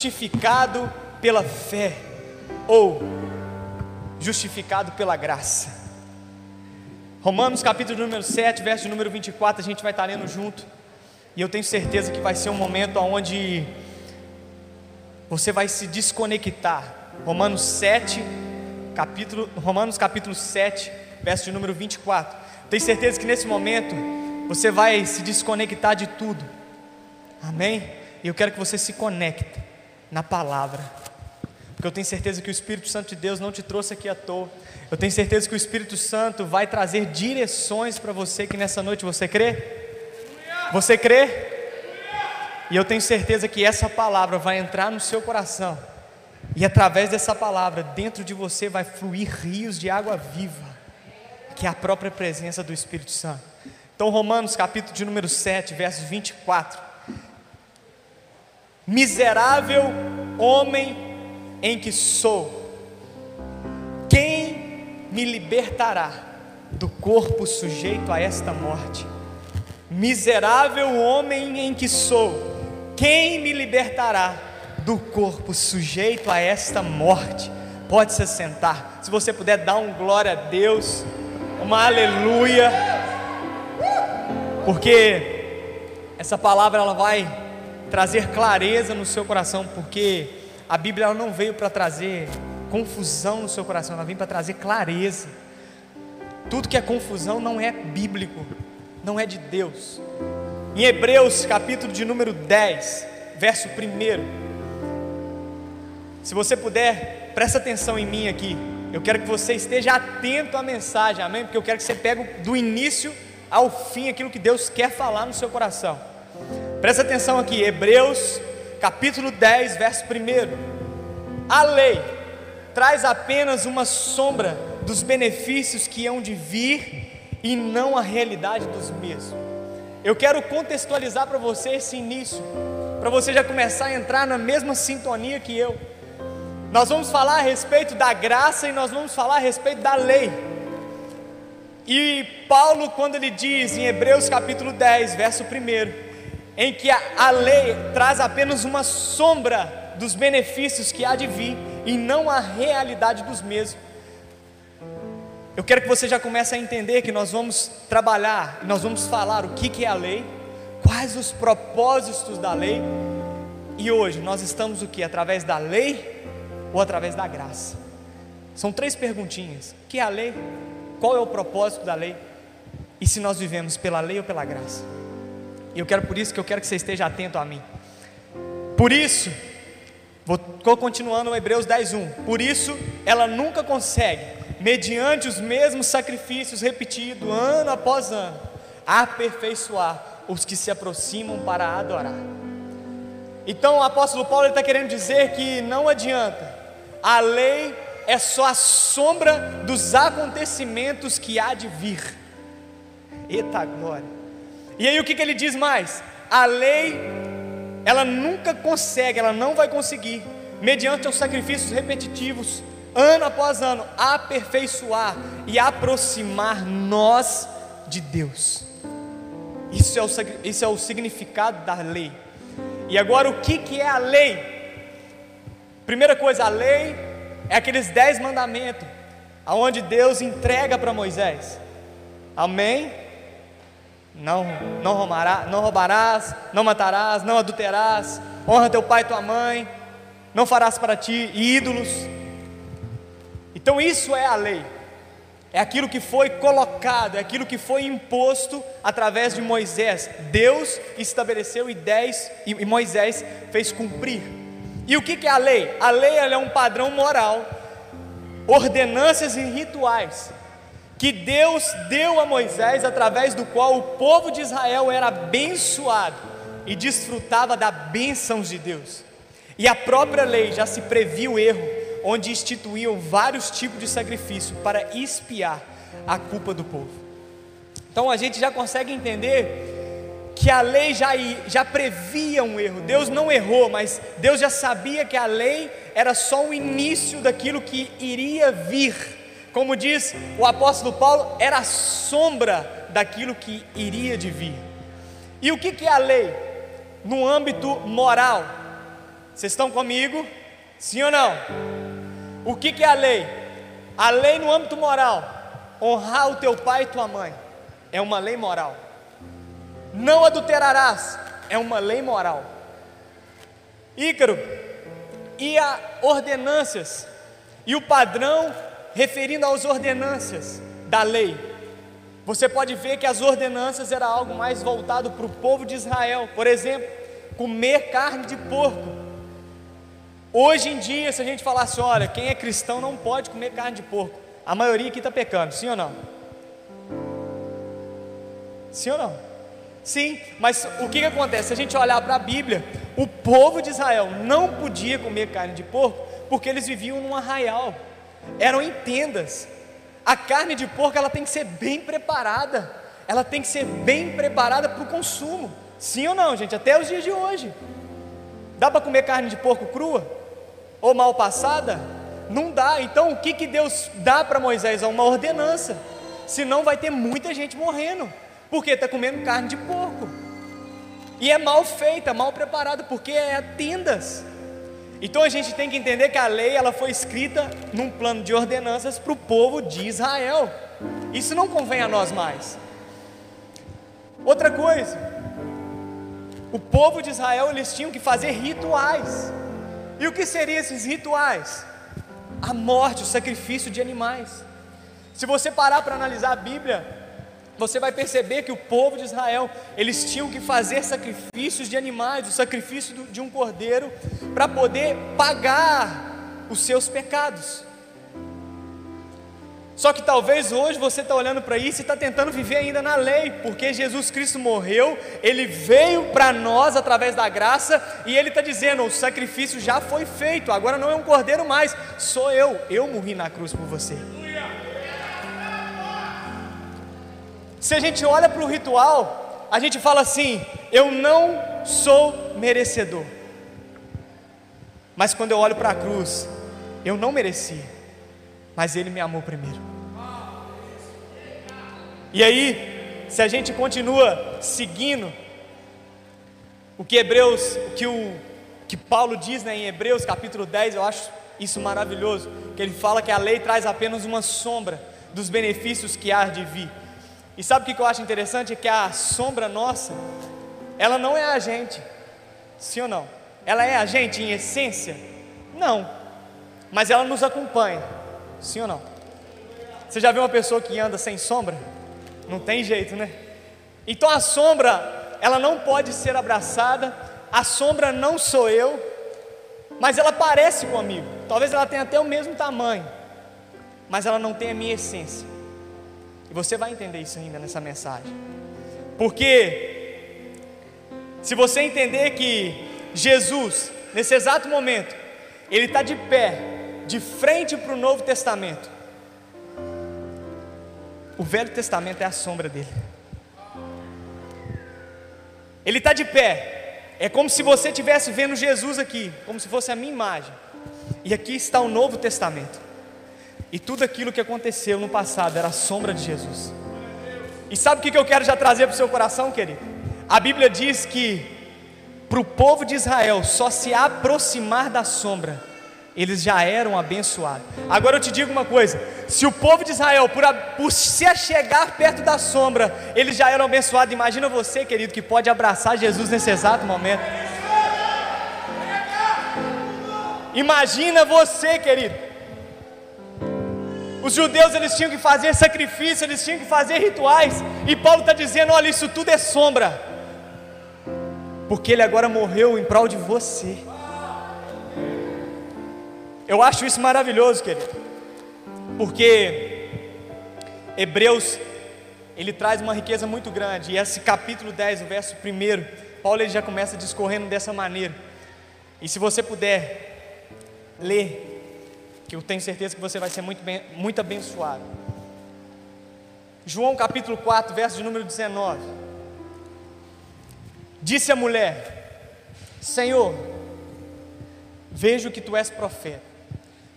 justificado pela fé ou justificado pela graça. Romanos capítulo número 7, verso número 24, a gente vai estar lendo junto. E eu tenho certeza que vai ser um momento onde você vai se desconectar. Romanos 7, capítulo, Romanos capítulo 7, verso número 24. Tenho certeza que nesse momento você vai se desconectar de tudo. Amém? E eu quero que você se conecte na palavra. Porque eu tenho certeza que o Espírito Santo de Deus não te trouxe aqui à toa. Eu tenho certeza que o Espírito Santo vai trazer direções para você que nessa noite você crê? Você crê? E eu tenho certeza que essa palavra vai entrar no seu coração. E através dessa palavra, dentro de você vai fluir rios de água viva, que é a própria presença do Espírito Santo. Então, Romanos, capítulo de número 7, versos 24. Miserável homem em que sou, quem me libertará do corpo sujeito a esta morte? Miserável homem em que sou, quem me libertará do corpo sujeito a esta morte? Pode se sentar. Se você puder dar um glória a Deus, uma aleluia, porque essa palavra ela vai trazer clareza no seu coração, porque a Bíblia não veio para trazer confusão no seu coração, ela vem para trazer clareza. Tudo que é confusão não é bíblico, não é de Deus. Em Hebreus, capítulo de número 10, verso 1. Se você puder, presta atenção em mim aqui. Eu quero que você esteja atento à mensagem, amém? Porque eu quero que você pegue do início ao fim aquilo que Deus quer falar no seu coração. Presta atenção aqui, Hebreus capítulo 10, verso 1. A lei traz apenas uma sombra dos benefícios que hão de vir e não a realidade dos mesmos. Eu quero contextualizar para você esse início, para você já começar a entrar na mesma sintonia que eu. Nós vamos falar a respeito da graça e nós vamos falar a respeito da lei. E Paulo, quando ele diz em Hebreus capítulo 10, verso 1, em que a, a lei traz apenas uma sombra dos benefícios que há de vir e não a realidade dos mesmos. Eu quero que você já comece a entender que nós vamos trabalhar, nós vamos falar o que, que é a lei, quais os propósitos da lei, e hoje nós estamos o que? Através da lei ou através da graça? São três perguntinhas: o que é a lei? Qual é o propósito da lei? E se nós vivemos pela lei ou pela graça? E eu quero por isso que eu quero que você esteja atento a mim. Por isso, vou continuando o Hebreus 10:1. Por isso, ela nunca consegue, mediante os mesmos sacrifícios repetidos ano após ano, aperfeiçoar os que se aproximam para adorar. Então o apóstolo Paulo está querendo dizer que não adianta, a lei é só a sombra dos acontecimentos que há de vir. Eita glória! E aí o que, que ele diz mais? A lei, ela nunca consegue, ela não vai conseguir, mediante os sacrifícios repetitivos, ano após ano, aperfeiçoar e aproximar nós de Deus. Isso é o, isso é o significado da lei. E agora o que, que é a lei? Primeira coisa, a lei é aqueles dez mandamentos, aonde Deus entrega para Moisés. Amém? Não, não, roubará, não roubarás, não matarás, não adulterarás, honra teu pai e tua mãe, não farás para ti ídolos. Então isso é a lei. É aquilo que foi colocado, é aquilo que foi imposto através de Moisés. Deus estabeleceu ideias e Moisés fez cumprir. E o que é a lei? A lei é um padrão moral, ordenanças e rituais que Deus deu a Moisés, através do qual o povo de Israel era abençoado e desfrutava da bênçãos de Deus. E a própria lei já se previa o erro, onde instituíam vários tipos de sacrifício para espiar a culpa do povo. Então a gente já consegue entender que a lei já, já previa um erro. Deus não errou, mas Deus já sabia que a lei era só o início daquilo que iria vir como diz o apóstolo Paulo, era a sombra daquilo que iria de vir. E o que, é a lei? No âmbito moral, Vocês estão comigo? Sim ou não? O que, é a lei? A lei no âmbito moral, honrar o teu pai e tua mãe, é uma lei moral. Não adulterarás, é uma lei moral. Ícaro, e a ordenâncias, e o padrão referindo às ordenâncias da lei. Você pode ver que as ordenanças era algo mais voltado para o povo de Israel. Por exemplo, comer carne de porco. Hoje em dia, se a gente falasse, olha, quem é cristão não pode comer carne de porco, a maioria aqui está pecando, sim ou não? Sim ou não? Sim, mas o que, que acontece? Se a gente olhar para a Bíblia, o povo de Israel não podia comer carne de porco porque eles viviam num arraial, eram em tendas. A carne de porco ela tem que ser bem preparada, ela tem que ser bem preparada para o consumo. Sim ou não, gente? Até os dias de hoje. Dá para comer carne de porco crua? Ou mal passada? Não dá. Então o que, que Deus dá para Moisés? Uma ordenança. Senão vai ter muita gente morrendo. Porque está comendo carne de porco. E é mal feita, mal preparada, porque é tendas. Então a gente tem que entender que a lei ela foi escrita num plano de ordenanças para o povo de Israel. Isso não convém a nós mais. Outra coisa, o povo de Israel eles tinham que fazer rituais. E o que seriam esses rituais? A morte, o sacrifício de animais. Se você parar para analisar a Bíblia, você vai perceber que o povo de Israel, eles tinham que fazer sacrifícios de animais, o sacrifício de um cordeiro, para poder pagar os seus pecados. Só que talvez hoje você está olhando para isso e está tentando viver ainda na lei, porque Jesus Cristo morreu, Ele veio para nós através da graça, e Ele está dizendo: o sacrifício já foi feito, agora não é um cordeiro mais, sou eu, eu morri na cruz por você. Se a gente olha para o ritual, a gente fala assim: eu não sou merecedor, mas quando eu olho para a cruz, eu não merecia mas Ele me amou primeiro. E aí, se a gente continua seguindo o que Hebreus, o que o que Paulo diz né, em Hebreus capítulo 10, eu acho isso maravilhoso, que ele fala que a lei traz apenas uma sombra dos benefícios que há de vir. E sabe o que eu acho interessante? É que a sombra nossa, ela não é a gente, sim ou não? Ela é a gente em essência? Não, mas ela nos acompanha. Sim ou não? Você já viu uma pessoa que anda sem sombra? Não tem jeito, né? Então a sombra, ela não pode ser abraçada, a sombra não sou eu, mas ela parece comigo. Talvez ela tenha até o mesmo tamanho, mas ela não tem a minha essência. E você vai entender isso ainda nessa mensagem. Porque se você entender que Jesus, nesse exato momento, ele está de pé, de frente para o Novo Testamento. O Velho Testamento é a sombra dele. Ele está de pé. É como se você estivesse vendo Jesus aqui, como se fosse a minha imagem. E aqui está o Novo Testamento. E tudo aquilo que aconteceu no passado era a sombra de Jesus. E sabe o que eu quero já trazer para o seu coração, querido? A Bíblia diz que para o povo de Israel só se aproximar da sombra eles já eram abençoados. Agora eu te digo uma coisa: se o povo de Israel, por, a, por se achegar perto da sombra, eles já eram abençoados, imagina você, querido, que pode abraçar Jesus nesse exato momento. Imagina você, querido. Os judeus eles tinham que fazer sacrifício, eles tinham que fazer rituais, e Paulo está dizendo: olha, isso tudo é sombra, porque ele agora morreu em prol de você. Eu acho isso maravilhoso, querido, porque Hebreus ele traz uma riqueza muito grande, e esse capítulo 10, o verso 1, Paulo ele já começa discorrendo dessa maneira. E se você puder ler, que eu tenho certeza que você vai ser muito, bem, muito abençoado. João capítulo 4, verso de número 19. Disse a mulher: Senhor, vejo que tu és profeta.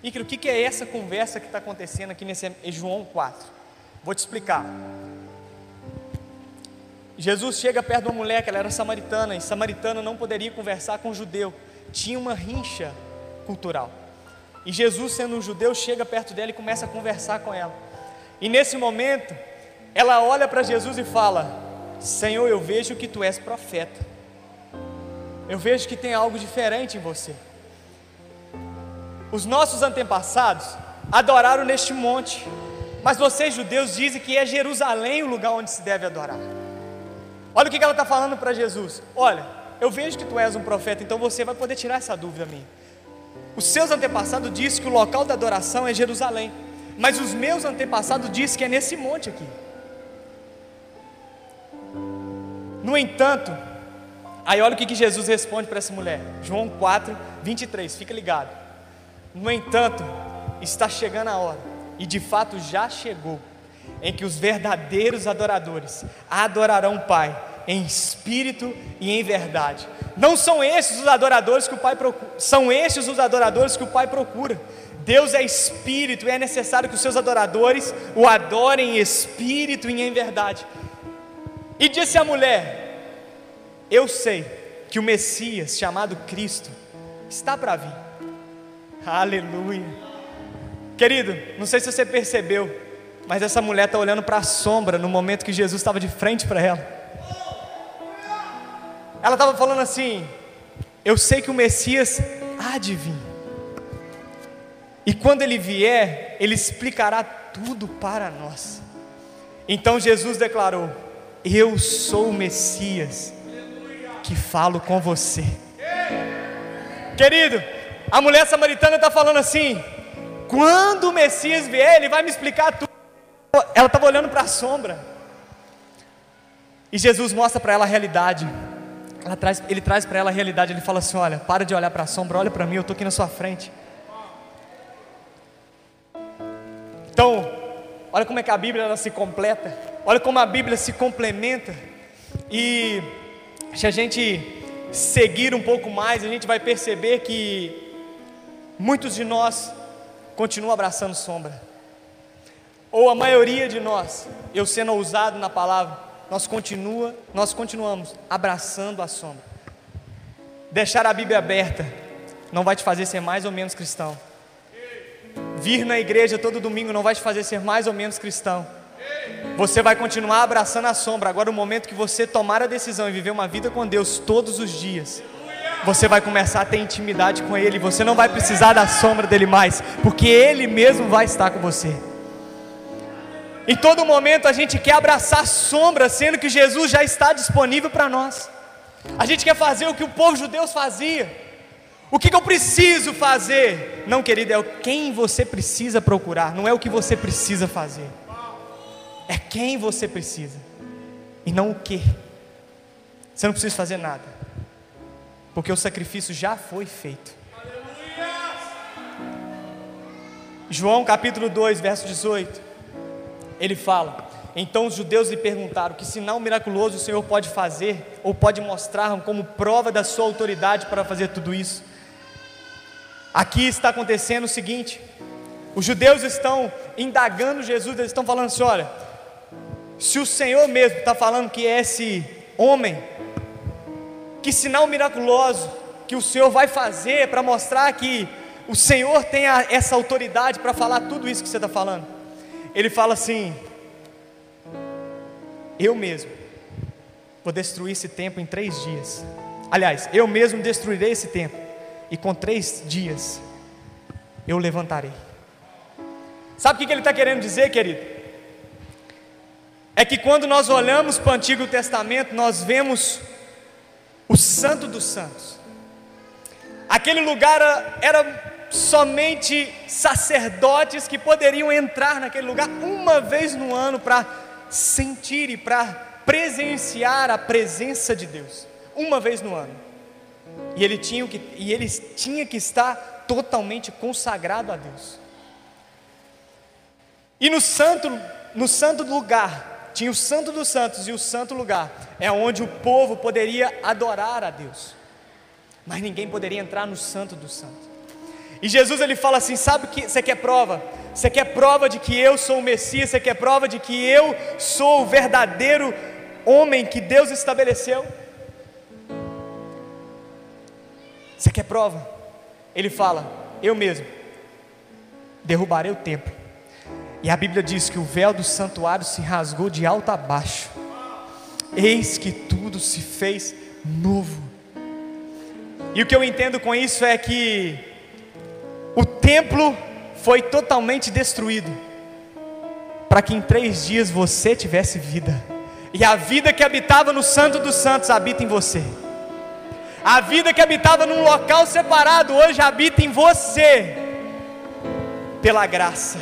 Ícaro, o que é essa conversa que está acontecendo aqui nesse João 4? Vou te explicar. Jesus chega perto de uma mulher que ela era samaritana, e samaritana não poderia conversar com um judeu, tinha uma rincha cultural. E Jesus, sendo um judeu, chega perto dela e começa a conversar com ela. E nesse momento, ela olha para Jesus e fala: Senhor, eu vejo que tu és profeta. Eu vejo que tem algo diferente em você. Os nossos antepassados adoraram neste monte, mas vocês judeus dizem que é Jerusalém o lugar onde se deve adorar. Olha o que ela está falando para Jesus: Olha, eu vejo que tu és um profeta, então você vai poder tirar essa dúvida minha. Os seus antepassados dizem que o local da adoração é Jerusalém, mas os meus antepassados dizem que é nesse monte aqui. No entanto, aí olha o que, Jesus responde para essa mulher, João 4, 23, fica ligado. No entanto, está chegando a hora, e de fato já chegou, em que os verdadeiros adoradores adorarão o Pai em espírito e em verdade. Não são esses os adoradores que o Pai procura, são estes os adoradores que o Pai procura. Deus é espírito e é necessário que os seus adoradores o adorem em espírito e em verdade. E disse a mulher: Eu sei que o Messias, chamado Cristo, está para vir. Aleluia. Querido, não sei se você percebeu, mas essa mulher está olhando para a sombra no momento que Jesus estava de frente para ela. Ela estava falando assim: Eu sei que o Messias há de vir. E quando ele vier, ele explicará tudo para nós. Então Jesus declarou: Eu sou o Messias que falo com você. Querido, a mulher samaritana está falando assim: quando o Messias vier, ele vai me explicar tudo. Ela estava olhando para a sombra. E Jesus mostra para ela a realidade traz, ele traz para ela a realidade, ele fala assim: olha, para de olhar para a sombra, olha para mim, eu estou aqui na sua frente. Então, olha como é que a Bíblia ela se completa, olha como a Bíblia se complementa, e se a gente seguir um pouco mais, a gente vai perceber que muitos de nós continuam abraçando sombra, ou a maioria de nós, eu sendo ousado na palavra, nós, continua, nós continuamos abraçando a sombra. Deixar a Bíblia aberta não vai te fazer ser mais ou menos cristão. Vir na igreja todo domingo não vai te fazer ser mais ou menos cristão. Você vai continuar abraçando a sombra. Agora, o momento que você tomar a decisão e viver uma vida com Deus todos os dias, você vai começar a ter intimidade com Ele. Você não vai precisar da sombra dele mais, porque Ele mesmo vai estar com você. Em todo momento a gente quer abraçar sombra, sendo que Jesus já está disponível para nós. A gente quer fazer o que o povo judeu fazia. O que, que eu preciso fazer? Não, querido, é quem você precisa procurar, não é o que você precisa fazer. É quem você precisa, e não o que. Você não precisa fazer nada, porque o sacrifício já foi feito. João capítulo 2, verso 18 ele fala: Então os judeus lhe perguntaram: Que sinal miraculoso o Senhor pode fazer, ou pode mostrar como prova da sua autoridade para fazer tudo isso? Aqui está acontecendo o seguinte: os judeus estão indagando Jesus, eles estão falando assim: olha, se o Senhor mesmo está falando que é esse homem, que sinal miraculoso que o Senhor vai fazer para mostrar que o Senhor tem a, essa autoridade para falar tudo isso que você está falando? Ele fala assim: Eu mesmo vou destruir esse templo em três dias. Aliás, eu mesmo destruirei esse templo, e com três dias eu levantarei. Sabe o que ele está querendo dizer, querido? É que quando nós olhamos para o Antigo Testamento, nós vemos o Santo dos Santos. Aquele lugar era somente sacerdotes que poderiam entrar naquele lugar uma vez no ano para sentir e para presenciar a presença de Deus, uma vez no ano. E ele tinha que, e ele tinha que estar totalmente consagrado a Deus. E no santo, no santo lugar, tinha o santo dos santos e o santo lugar, é onde o povo poderia adorar a Deus. Mas ninguém poderia entrar no santo dos santos. E Jesus ele fala assim: sabe que você quer prova? Você quer prova de que eu sou o Messias? Você quer prova de que eu sou o verdadeiro homem que Deus estabeleceu? Você quer prova? Ele fala: Eu mesmo derrubarei o templo. E a Bíblia diz que o véu do santuário se rasgou de alto a baixo. Eis que tudo se fez novo. E o que eu entendo com isso é que o templo foi totalmente destruído, para que em três dias você tivesse vida, e a vida que habitava no Santo dos Santos habita em você. A vida que habitava num local separado hoje habita em você, pela graça,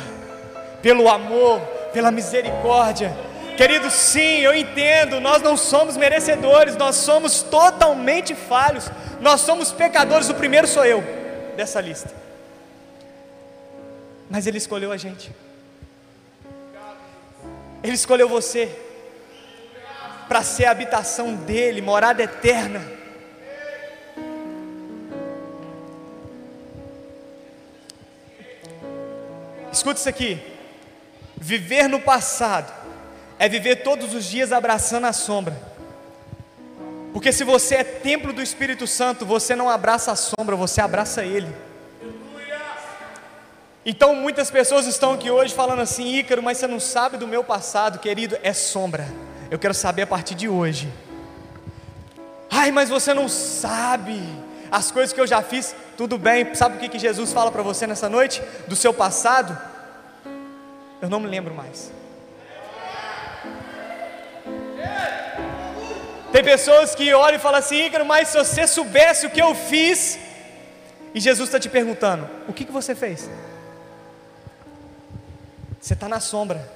pelo amor, pela misericórdia. Querido, sim, eu entendo, nós não somos merecedores, nós somos totalmente falhos, nós somos pecadores, o primeiro sou eu dessa lista. Mas Ele escolheu a gente, Ele escolheu você, para ser a habitação dEle, morada eterna. Escuta isso aqui. Viver no passado é viver todos os dias abraçando a sombra. Porque se você é templo do Espírito Santo, você não abraça a sombra, você abraça Ele. Então muitas pessoas estão aqui hoje falando assim, Ícaro, mas você não sabe do meu passado, querido, é sombra. Eu quero saber a partir de hoje. Ai, mas você não sabe as coisas que eu já fiz. Tudo bem, sabe o que, Jesus fala para você nessa noite? Do seu passado? Eu não me lembro mais. Tem pessoas que olham e falam assim, Ícaro, mas se você soubesse o que eu fiz, e Jesus está te perguntando: o que, que você fez? Você está na sombra,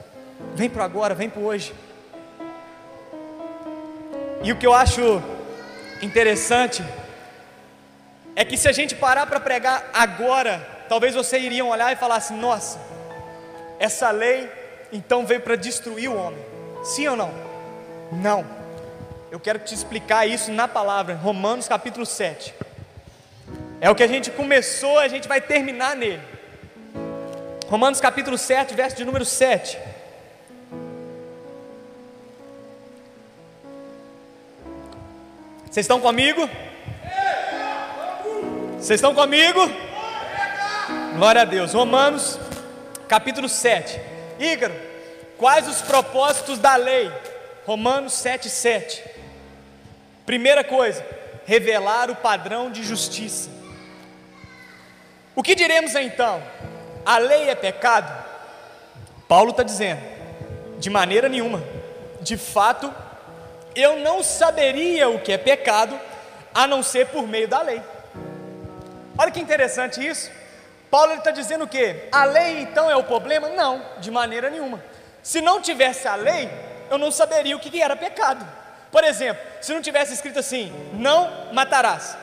vem para agora, vem para hoje. E o que eu acho interessante é que se a gente parar para pregar agora, talvez vocês iriam olhar e falar assim: nossa, essa lei então veio para destruir o homem. Sim ou não? Não. Eu quero te explicar isso na palavra, Romanos capítulo 7. É o que a gente começou, a gente vai terminar nele. Romanos capítulo 7, verso de número 7. Vocês estão comigo? Vocês estão comigo? Glória a Deus. Romanos capítulo 7. Ícaro, quais os propósitos da lei? Romanos 7, 7. Primeira coisa, revelar o padrão de justiça. O que diremos então? A lei é pecado? Paulo está dizendo, de maneira nenhuma. De fato, eu não saberia o que é pecado a não ser por meio da lei. Olha que interessante isso. Paulo está dizendo o que? A lei então é o problema? Não, de maneira nenhuma. Se não tivesse a lei, eu não saberia o que era pecado. Por exemplo, se não tivesse escrito assim, não matarás,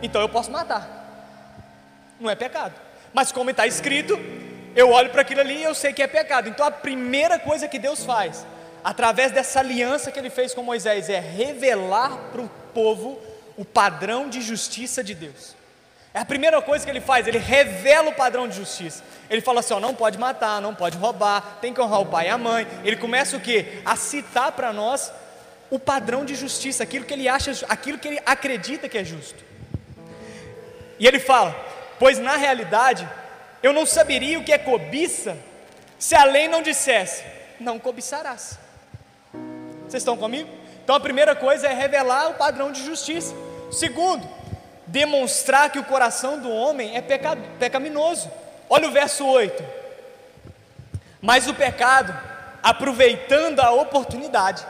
então eu posso matar, não é pecado. Mas como está escrito, eu olho para aquilo ali e eu sei que é pecado. Então a primeira coisa que Deus faz, através dessa aliança que Ele fez com Moisés, é revelar para o povo o padrão de justiça de Deus. É a primeira coisa que ele faz, ele revela o padrão de justiça. Ele fala assim: ó, não pode matar, não pode roubar, tem que honrar o pai e a mãe. Ele começa o que? A citar para nós o padrão de justiça, aquilo que ele acha, aquilo que ele acredita que é justo. E ele fala: Pois na realidade, eu não saberia o que é cobiça se a lei não dissesse, não cobiçarás. Vocês estão comigo? Então a primeira coisa é revelar o padrão de justiça. Segundo, demonstrar que o coração do homem é peca, pecaminoso. Olha o verso 8. Mas o pecado, aproveitando a oportunidade,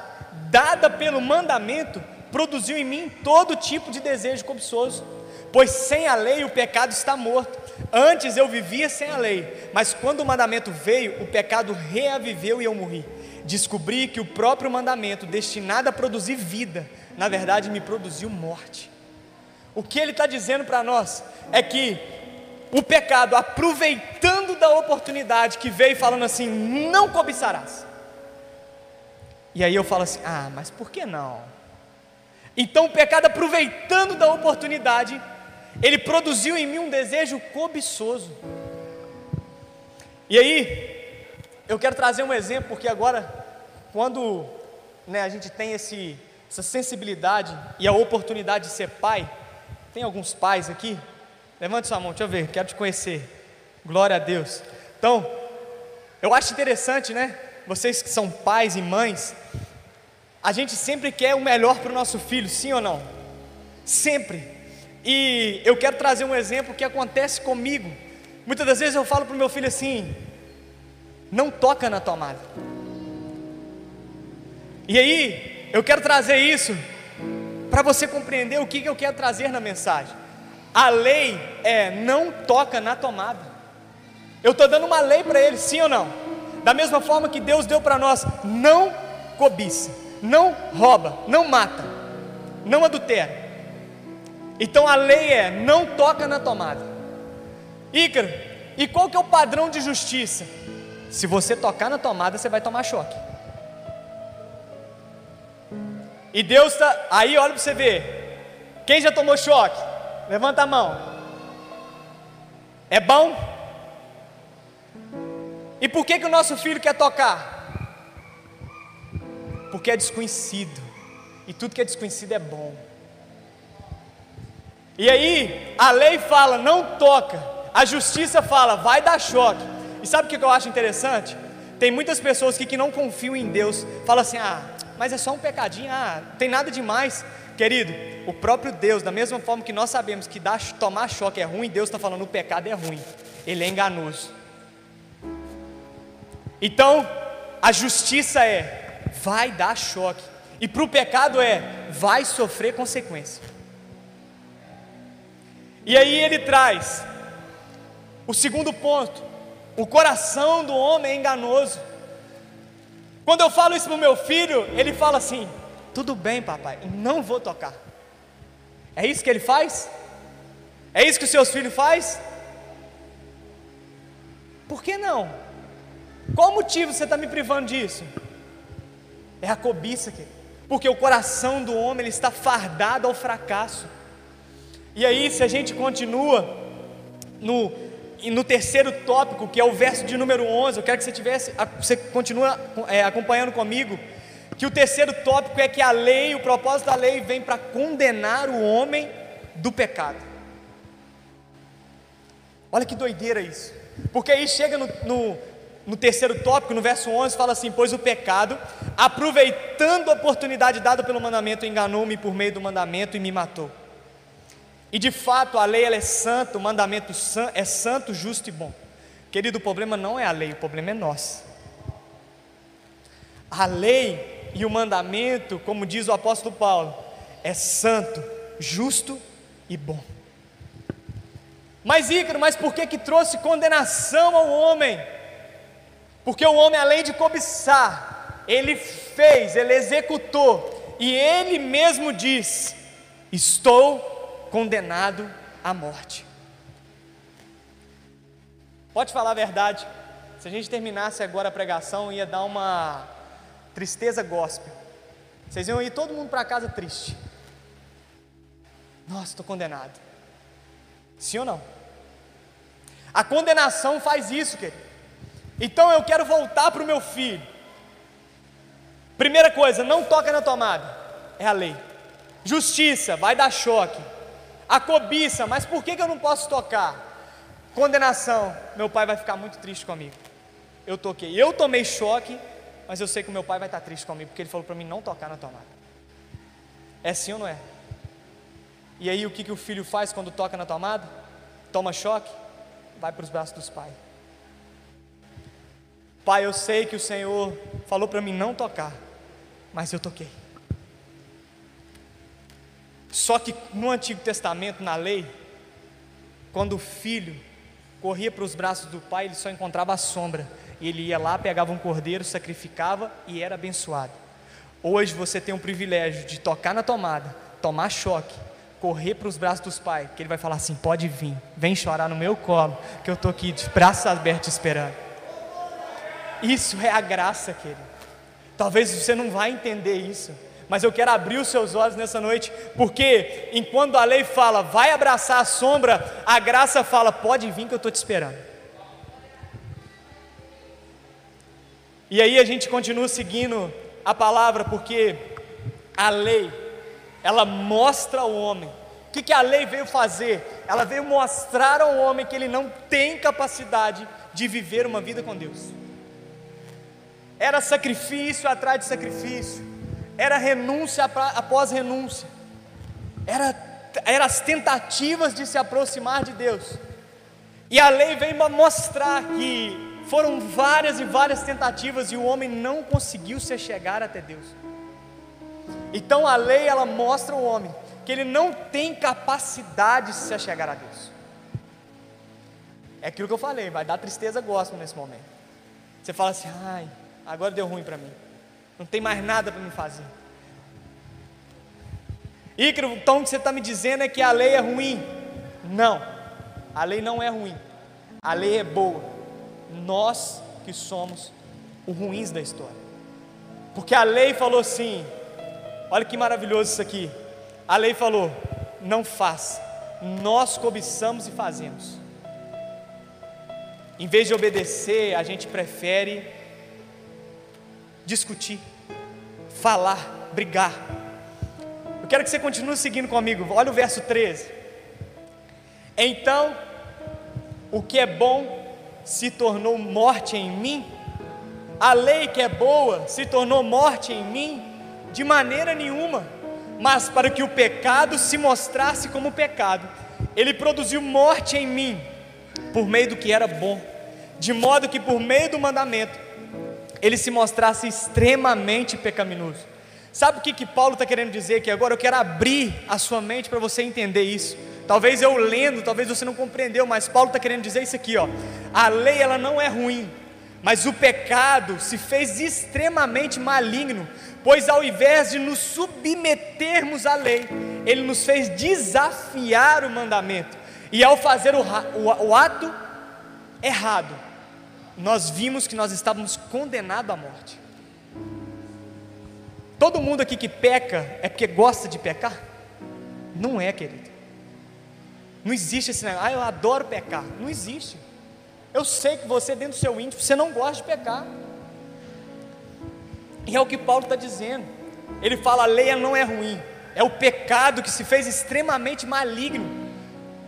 dada pelo mandamento, produziu em mim todo tipo de desejo cobiçoso. Pois sem a lei o pecado está morto. Antes eu vivia sem a lei, mas quando o mandamento veio, o pecado reaviveu e eu morri. Descobri que o próprio mandamento, destinado a produzir vida, na verdade me produziu morte. O que ele está dizendo para nós é que o pecado, aproveitando da oportunidade que veio, falando assim: não cobiçarás e aí eu falo assim: ah, mas por que não? Então o pecado, aproveitando da oportunidade, ele produziu em mim um desejo cobiçoso. E aí, eu quero trazer um exemplo, porque agora, quando né, a gente tem esse, essa sensibilidade e a oportunidade de ser pai, Tem alguns pais aqui? Levante sua mão, deixa eu ver, quero te conhecer. Glória a Deus. Então, eu acho interessante, né? Vocês que são pais e mães, a gente sempre quer o melhor para o nosso filho, sim ou não? Sempre. E eu quero trazer um exemplo que acontece comigo. Muitas das vezes eu falo para o meu filho assim: não toca na tomada. E aí, eu quero trazer isso para você compreender o que, que eu quero trazer na mensagem. A lei é não toca na tomada. Eu estou dando uma lei para ele, sim ou não? Da mesma forma que Deus deu para nós: não cobiça, não rouba, não mata, não adultera. Então a lei é: não toca na tomada. Ícaro, e qual que é o padrão de justiça? Se você tocar na tomada, você vai tomar choque. E Deus está. Aí olha para você ver. Quem já tomou choque? Levanta a mão. É bom? E por que, que o nosso filho quer tocar? Porque é desconhecido. E tudo que é desconhecido é bom. E aí, a lei fala, não toca. A justiça fala, vai dar choque. E sabe o que eu acho interessante? Tem muitas pessoas que, que não confiam em Deus, falam assim: ah, mas é só um pecadinho, ah, tem nada demais. Querido, o próprio Deus, da mesma forma que nós sabemos que dar, tomar choque é ruim, Deus está falando o pecado é ruim, ele é enganoso. Então, a justiça é, vai dar choque, e para o pecado é, vai sofrer consequência. E aí ele traz o segundo ponto: o coração do homem é enganoso. Quando eu falo isso para o meu filho, ele fala assim: tudo bem, papai, não vou tocar. É isso que ele faz? É isso que os seus filhos faz? Por que não? Qual motivo você está me privando disso? É a cobiça, querido. porque o coração do homem ele está fardado ao fracasso. E aí, se a gente continua no, no terceiro tópico, que é o verso de número 11, eu quero que você tivesse, você continue é, acompanhando comigo, que o terceiro tópico é que a lei, o propósito da lei vem para condenar o homem do pecado. Olha que doideira isso, porque aí chega no, no, no terceiro tópico, no verso 11, fala assim: Pois o pecado, aproveitando a oportunidade dada pelo mandamento, enganou-me por meio do mandamento e me matou. E de fato a lei ela é santa, o mandamento é santo, justo e bom. Querido, o problema não é a lei, o problema é nós. A lei e o mandamento, como diz o apóstolo Paulo, é santo, justo e bom. Mas Ícaro, mas por que que trouxe condenação ao homem? Porque o homem além de cobiçar, ele fez, ele executou, e ele mesmo diz: Estou condenado à morte. Pode falar a verdade, se a gente terminasse agora a pregação, ia dar uma tristeza gospel. Vocês iam ir todo mundo para casa triste. Nossa, estou condenado. Sim ou não? A condenação faz isso, querido. Então eu quero voltar para o meu filho. Primeira coisa, não toca na tomada. É a lei. Justiça, vai dar choque a cobiça, mas por que, que eu não posso tocar? Condenação, meu pai vai ficar muito triste comigo. Eu toquei, eu tomei choque, mas eu sei que o meu pai vai estar triste comigo, porque ele falou para mim não tocar na tomada. É sim ou não é? E aí o que, que o filho faz quando toca na tomada? Toma choque, vai para os braços dos pais. Pai, eu sei que o Senhor falou para mim não tocar, mas eu toquei. Só que no Antigo Testamento, na lei, quando o filho corria para os braços do pai, ele só encontrava a sombra. Ele ia lá, pegava um cordeiro, sacrificava e era abençoado. Hoje você tem o privilégio de tocar na tomada, tomar choque, correr para os braços dos pais, que ele vai falar assim: pode vir, vem chorar no meu colo, que eu estou aqui de braços abertos esperando. Isso é a graça, querido. Talvez você não vai entender isso mas eu quero abrir os seus olhos nessa noite, porque enquanto a lei fala, vai abraçar a sombra, a graça fala, pode vir que eu estou te esperando. E aí a gente continua seguindo a palavra, porque a lei, ela mostra ao homem O que, que a lei veio fazer? Ela veio mostrar ao homem que ele não tem capacidade de viver uma vida com Deus. Era sacrifício atrás de sacrifício, era renúncia após renúncia, era, era as tentativas de se aproximar de Deus. E a lei vem mostrar que foram várias e várias tentativas e o homem não conseguiu se chegar até Deus. Então a lei ela mostra ao homem que ele não tem capacidade de se chegar a Deus. É aquilo que eu falei, vai dar tristeza gospel nesse momento. Você fala assim, ai, agora deu ruim para mim. Não tem mais nada para me fazer. Ícaro, então o que você está me dizendo é que a lei é ruim. Não, a lei não é ruim. A lei é boa. Nós que somos os ruins da história. Porque a lei falou assim: olha que maravilhoso isso aqui. A lei falou: não faça. Nós cobiçamos e fazemos. Em vez de obedecer, a gente prefere discutir, falar, brigar. Eu quero que você continue seguindo comigo. Olha o verso 13. Então, o que é bom se tornou morte em mim? A lei que é boa se tornou morte em mim? De maneira nenhuma. Mas para que o pecado se mostrasse como pecado, ele produziu morte em mim, por meio do que era bom de modo que por meio do mandamento ele se mostrasse extremamente pecaminoso. Sabe o que, que Paulo está querendo dizer aqui agora? Eu quero abrir a sua mente para você entender isso. Talvez eu lendo, talvez você não compreendeu, mas Paulo está querendo dizer isso aqui, ó. A lei ela não é ruim, mas o pecado se fez extremamente maligno, pois ao invés de nos submetermos à lei, ele nos fez desafiar o mandamento. E ao fazer o, o, o ato errado, nós vimos que nós estávamos condenados à morte. Todo mundo aqui que peca é porque gosta de pecar? Não é, querido. Não existe esse negócio, ah, eu adoro pecar. Não existe. Eu sei que você, dentro do seu íntimo, você não gosta de pecar. E é o que Paulo está dizendo. Ele fala: a lei não é ruim, é o pecado que se fez extremamente maligno.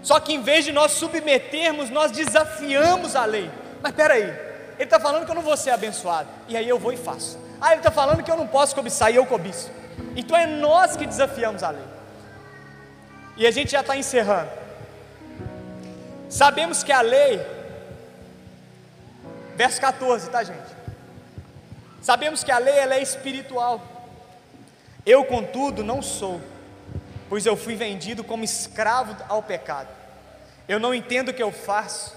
Só que em vez de nós submetermos, nós desafiamos a lei. Mas espera aí, ele está falando que eu não vou ser abençoado, e aí eu vou e faço. Ah, ele está falando que eu não posso cobiçar, e eu cobiço. Então é nós que desafiamos a lei. E a gente já está encerrando. Sabemos que a lei, verso 14, tá gente? Sabemos que a lei ela é espiritual. Eu, contudo, não sou, pois eu fui vendido como escravo ao pecado. Eu não entendo o que eu faço,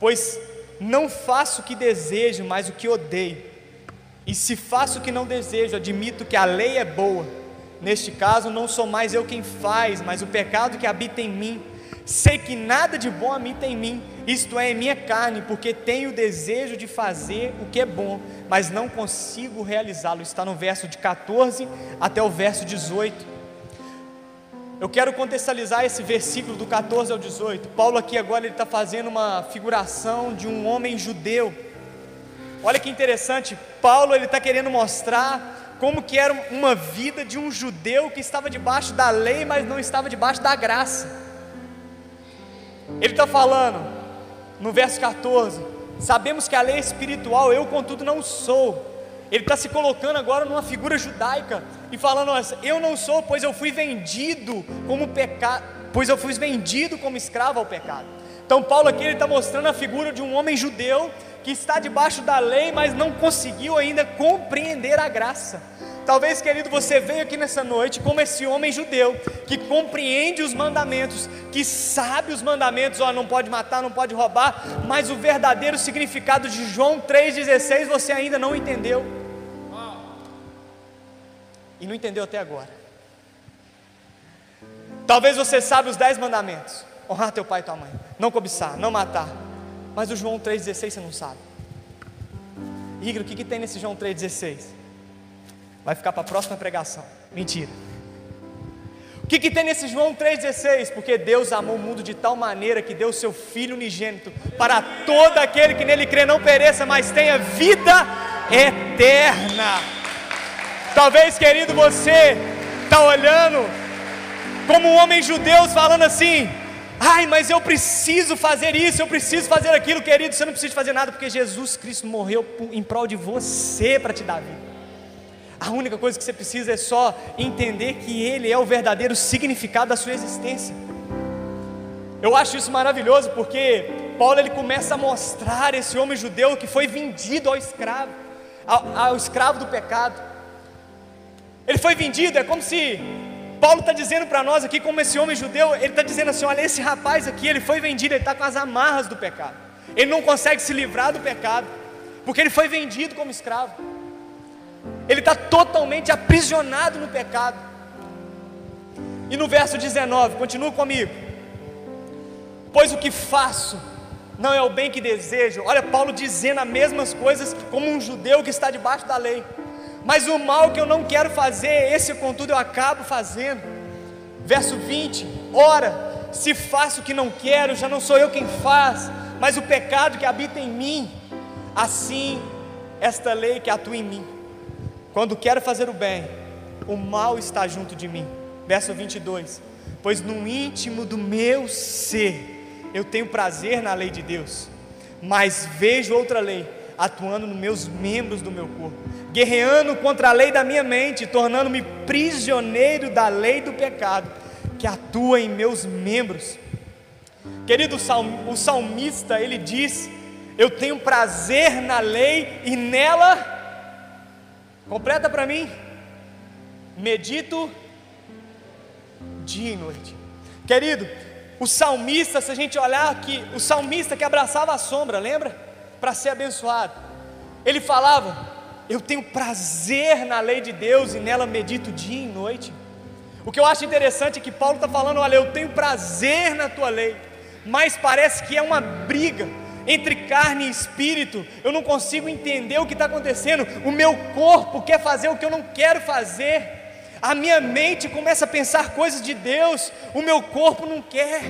pois não faço o que desejo, mas o que odeio. E se faço o que não desejo, admito que a lei é boa. Neste caso, não sou mais eu quem faz, mas o pecado que habita em mim. Sei que nada de bom habita em mim, isto é, em minha carne, porque tenho o desejo de fazer o que é bom, mas não consigo realizá-lo. Está no verso de 14 até o verso 18. Eu quero contextualizar esse versículo do 14 ao 18. Paulo aqui agora ele está fazendo uma figuração de um homem judeu. Olha que interessante. Paulo ele está querendo mostrar como que era uma vida de um judeu que estava debaixo da lei, mas não estava debaixo da graça. Ele está falando no verso 14: Sabemos que a lei é espiritual, eu contudo não sou ele está se colocando agora numa figura judaica e falando: Eu não sou, pois eu fui vendido como pecado, pois eu fui vendido como escravo ao pecado. Então Paulo aqui ele está mostrando a figura de um homem judeu que está debaixo da lei, mas não conseguiu ainda compreender a graça. Talvez, querido, você veio aqui nessa noite como esse homem judeu que compreende os mandamentos, que sabe os mandamentos, ó, não pode matar, não pode roubar, mas o verdadeiro significado de João 3,16 você ainda não entendeu e não entendeu até agora. Talvez você saiba os dez mandamentos: honrar teu pai e tua mãe, não cobiçar, não matar. Mas o João 3,16 você não sabe. Igor, o que, que tem nesse João 3,16? Vai ficar para a próxima pregação. Mentira. O que, que tem nesse João 3,16? Porque Deus amou o mundo de tal maneira que deu o seu Filho unigênito para todo aquele que nele crê não pereça, mas tenha vida eterna. Talvez, querido, você está olhando como um homem judeu falando assim: ai, mas eu preciso fazer isso, eu preciso fazer aquilo, querido. Você não precisa fazer nada porque Jesus Cristo morreu em prol de você para te dar vida. A única coisa que você precisa é só entender que Ele é o verdadeiro significado da sua existência. Eu acho isso maravilhoso porque Paulo ele começa a mostrar esse homem judeu que foi vendido ao escravo, ao, ao escravo do pecado. Ele foi vendido, é como se Paulo está dizendo para nós aqui, como esse homem judeu, ele está dizendo assim: olha, esse rapaz aqui, ele foi vendido, ele está com as amarras do pecado, ele não consegue se livrar do pecado, porque ele foi vendido como escravo, ele está totalmente aprisionado no pecado. E no verso 19, continua comigo: pois o que faço, não é o bem que desejo. Olha, Paulo dizendo as mesmas coisas como um judeu que está debaixo da lei. Mas o mal que eu não quero fazer, esse contudo eu acabo fazendo. Verso 20: Ora, se faço o que não quero, já não sou eu quem faz, mas o pecado que habita em mim. Assim, esta lei que atua em mim. Quando quero fazer o bem, o mal está junto de mim. Verso 22: Pois no íntimo do meu ser, eu tenho prazer na lei de Deus, mas vejo outra lei atuando nos meus membros do meu corpo, guerreando contra a lei da minha mente, tornando-me prisioneiro da lei do pecado que atua em meus membros. Querido, o salmista, ele diz: Eu tenho prazer na lei e nela, completa para mim, medito dia e noite. Querido, o salmista, se a gente olhar aqui, o salmista que abraçava a sombra, lembra? Para ser abençoado. Ele falava: Eu tenho prazer na lei de Deus e nela medito dia e noite. O que eu acho interessante é que Paulo está falando: Olha, eu tenho prazer na tua lei, mas parece que é uma briga entre carne e espírito. Eu não consigo entender o que está acontecendo. O meu corpo quer fazer o que eu não quero fazer a minha mente começa a pensar coisas de Deus, o meu corpo não quer.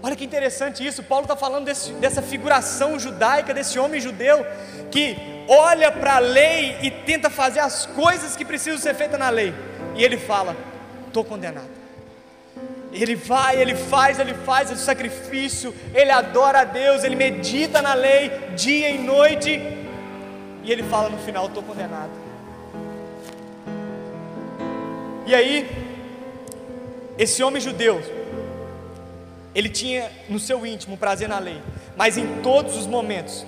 Olha que interessante isso, Paulo está falando desse, dessa figuração judaica, desse homem judeu, que olha para a lei e tenta fazer as coisas que precisam ser feitas na lei, e ele fala: estou condenado. Ele vai, ele faz, ele faz o sacrifício, ele adora a Deus, ele medita na lei dia e noite, e ele fala no final: estou condenado. E aí, esse homem judeu, ele tinha no seu íntimo prazer na lei, mas em todos os momentos,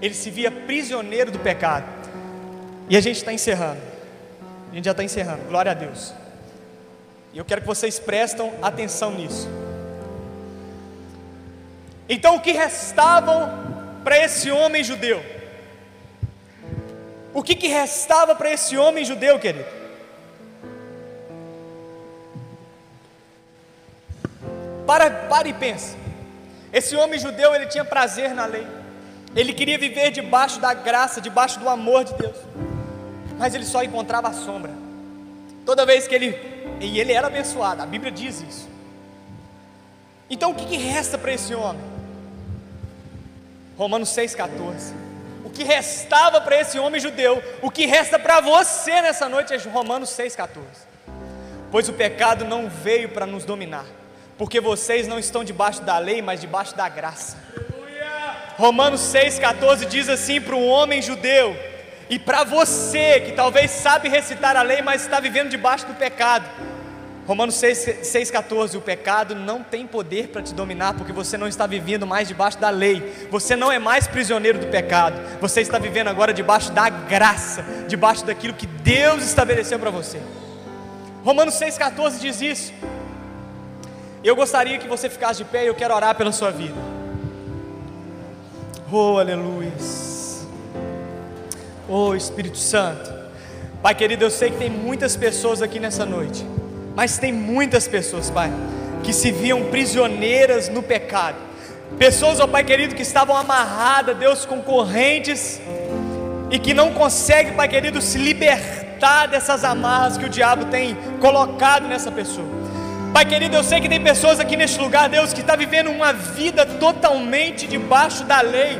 ele se via prisioneiro do pecado. E a gente está encerrando, a gente já está encerrando, glória a Deus. E eu quero que vocês prestem atenção nisso. Então, o que restava para esse homem judeu? O que, que restava para esse homem judeu, querido? Para, para e pensa. Esse homem judeu, ele tinha prazer na lei. Ele queria viver debaixo da graça, debaixo do amor de Deus. Mas ele só encontrava a sombra. Toda vez que ele. E ele era abençoado, a Bíblia diz isso. Então o que, que resta para esse homem? Romanos 6,14. O que restava para esse homem judeu, o que resta para você nessa noite é Romanos 6,14. Pois o pecado não veio para nos dominar porque vocês não estão debaixo da lei, mas debaixo da graça. Romanos 6,14 diz assim para um homem judeu, e para você que talvez sabe recitar a lei, mas está vivendo debaixo do pecado. Romanos 6,14: O pecado não tem poder para te dominar, porque você não está vivendo mais debaixo da lei, você não é mais prisioneiro do pecado, você está vivendo agora debaixo da graça, debaixo daquilo que Deus estabeleceu para você. Romanos 6,14 diz isso. Eu gostaria que você ficasse de pé e eu quero orar pela sua vida. Oh, aleluia. Oh, Espírito Santo. Pai querido, eu sei que tem muitas pessoas aqui nessa noite, mas tem muitas pessoas, Pai, que se viam prisioneiras no pecado. Pessoas, ó oh, Pai querido, que estavam amarradas, Deus, com correntes e que não conseguem, Pai querido, se libertar dessas amarras que o diabo tem colocado nessa pessoa. Pai querido, eu sei que tem pessoas aqui neste lugar, Deus, que está vivendo uma vida totalmente debaixo da lei.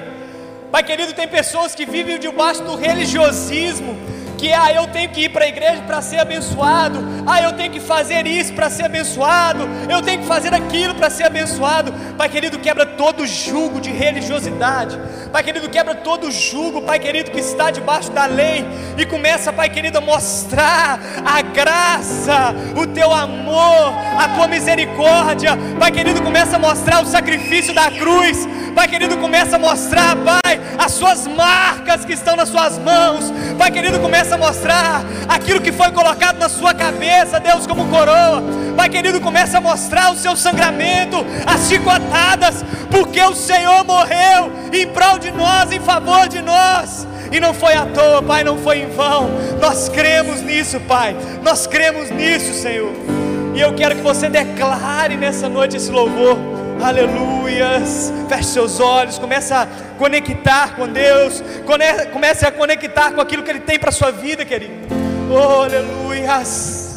Pai querido, tem pessoas que vivem debaixo do religiosismo, que ah, eu tenho que ir para a igreja para ser abençoado, ah, eu tenho que fazer isso para ser abençoado, eu tenho que fazer aquilo para ser abençoado. Pai querido, quebra todo jugo de religiosidade, Pai querido, quebra todo jugo, Pai querido, que está debaixo da lei. E começa, Pai querido, a mostrar a graça, o teu amor, a tua misericórdia, Pai querido, começa a mostrar o sacrifício da cruz, Pai querido, começa a mostrar, Pai, as suas marcas que estão nas suas mãos, Pai querido, começa a mostrar aquilo que foi colocado na sua cabeça, Deus, como coroa, Pai querido, começa a mostrar o seu sangramento, as chicotadas, porque o Senhor morreu em prol de nós, em favor de nós. E não foi à toa, Pai, não foi em vão. Nós cremos nisso, Pai. Nós cremos nisso, Senhor. E eu quero que você declare nessa noite esse louvor. Aleluias. Feche seus olhos, comece a conectar com Deus, comece a conectar com aquilo que Ele tem para sua vida, querido. Oh, aleluias.